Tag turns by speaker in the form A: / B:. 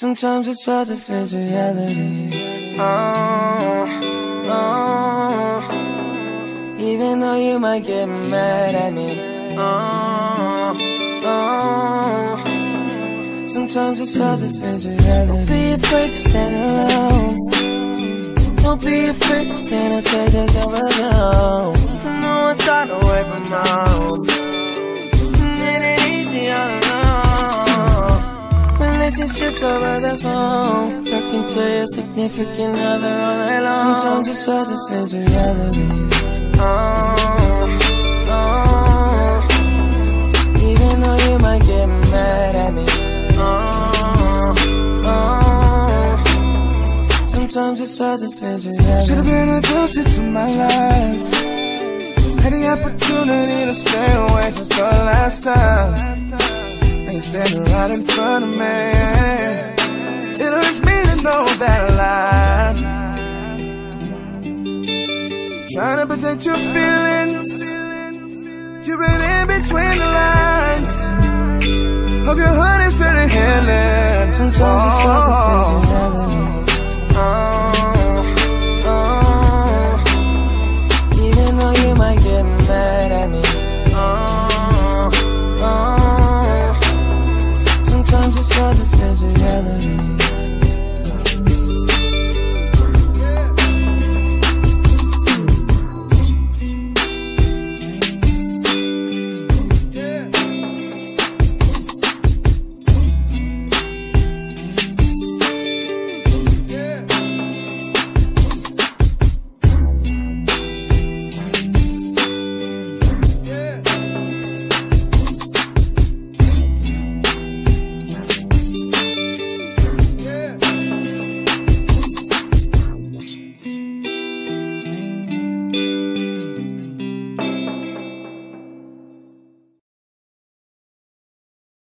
A: Sometimes it's hard to face reality. Oh, oh. Even though you might get mad at me. Oh, oh. Sometimes it's hard to face reality. Don't be afraid to stand alone. Don't be afraid to stand and say there's no alone. No one's trying away from home. Relationships over the phone. Talking to your significant other all night long. Sometimes it's hard to face reality. Oh, oh. Even though you might get mad at me. Oh, oh. Sometimes it's hard to face reality.
B: Should've been adjusted to my life. Had the opportunity to stay away for the last time. You're standing right in front of me. It hurts me to know that lie. Trying to protect your feelings. You've been in between the lines. Hope your heart is turning healing.
A: Sometimes it's hard